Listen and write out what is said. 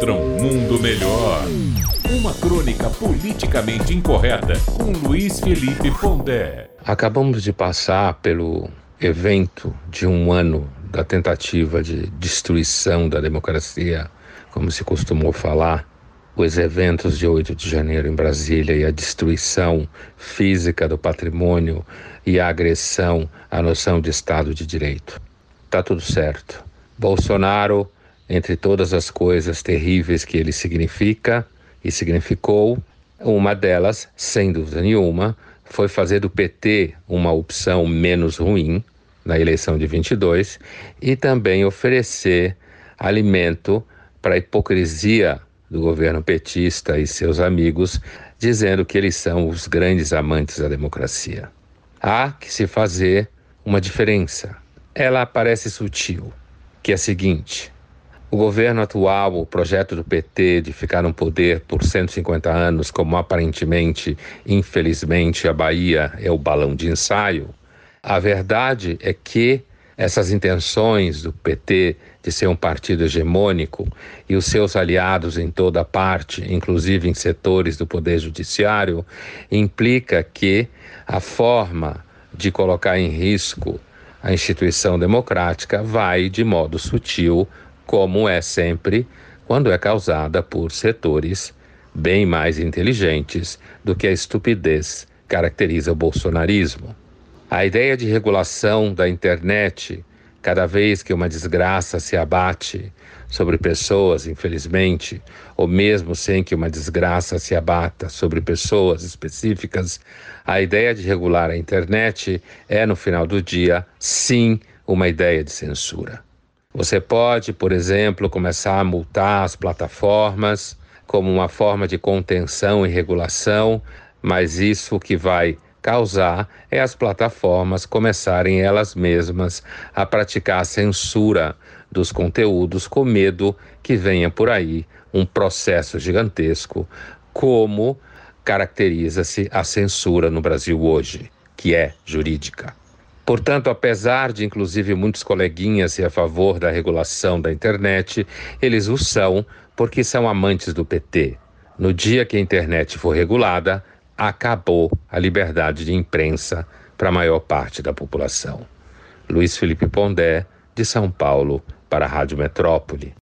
contra um mundo melhor. Uma crônica politicamente incorreta com Luiz Felipe Pondé. Acabamos de passar pelo evento de um ano da tentativa de destruição da democracia, como se costumou falar, os eventos de 8 de janeiro em Brasília e a destruição física do patrimônio e a agressão à noção de Estado de Direito. Tá tudo certo. Bolsonaro, entre todas as coisas terríveis que ele significa e significou, uma delas, sem dúvida nenhuma, foi fazer do PT uma opção menos ruim na eleição de 22 e também oferecer alimento para a hipocrisia do governo petista e seus amigos, dizendo que eles são os grandes amantes da democracia. Há que se fazer uma diferença. Ela parece sutil, que é a seguinte: o governo atual, o projeto do PT de ficar no poder por 150 anos, como aparentemente, infelizmente, a Bahia é o balão de ensaio, a verdade é que essas intenções do PT de ser um partido hegemônico e os seus aliados em toda parte, inclusive em setores do poder judiciário, implica que a forma de colocar em risco a instituição democrática vai de modo sutil, como é sempre quando é causada por setores bem mais inteligentes do que a estupidez caracteriza o bolsonarismo. A ideia de regulação da internet, cada vez que uma desgraça se abate sobre pessoas, infelizmente, ou mesmo sem que uma desgraça se abata sobre pessoas específicas, a ideia de regular a internet é, no final do dia, sim, uma ideia de censura. Você pode, por exemplo, começar a multar as plataformas como uma forma de contenção e regulação, mas isso que vai causar é as plataformas começarem elas mesmas a praticar a censura dos conteúdos com medo que venha por aí um processo gigantesco, como caracteriza-se a censura no Brasil hoje, que é jurídica. Portanto, apesar de inclusive muitos coleguinhas ser a favor da regulação da internet, eles o são porque são amantes do PT. No dia que a internet for regulada, acabou a liberdade de imprensa para a maior parte da população. Luiz Felipe Pondé, de São Paulo, para a Rádio Metrópole.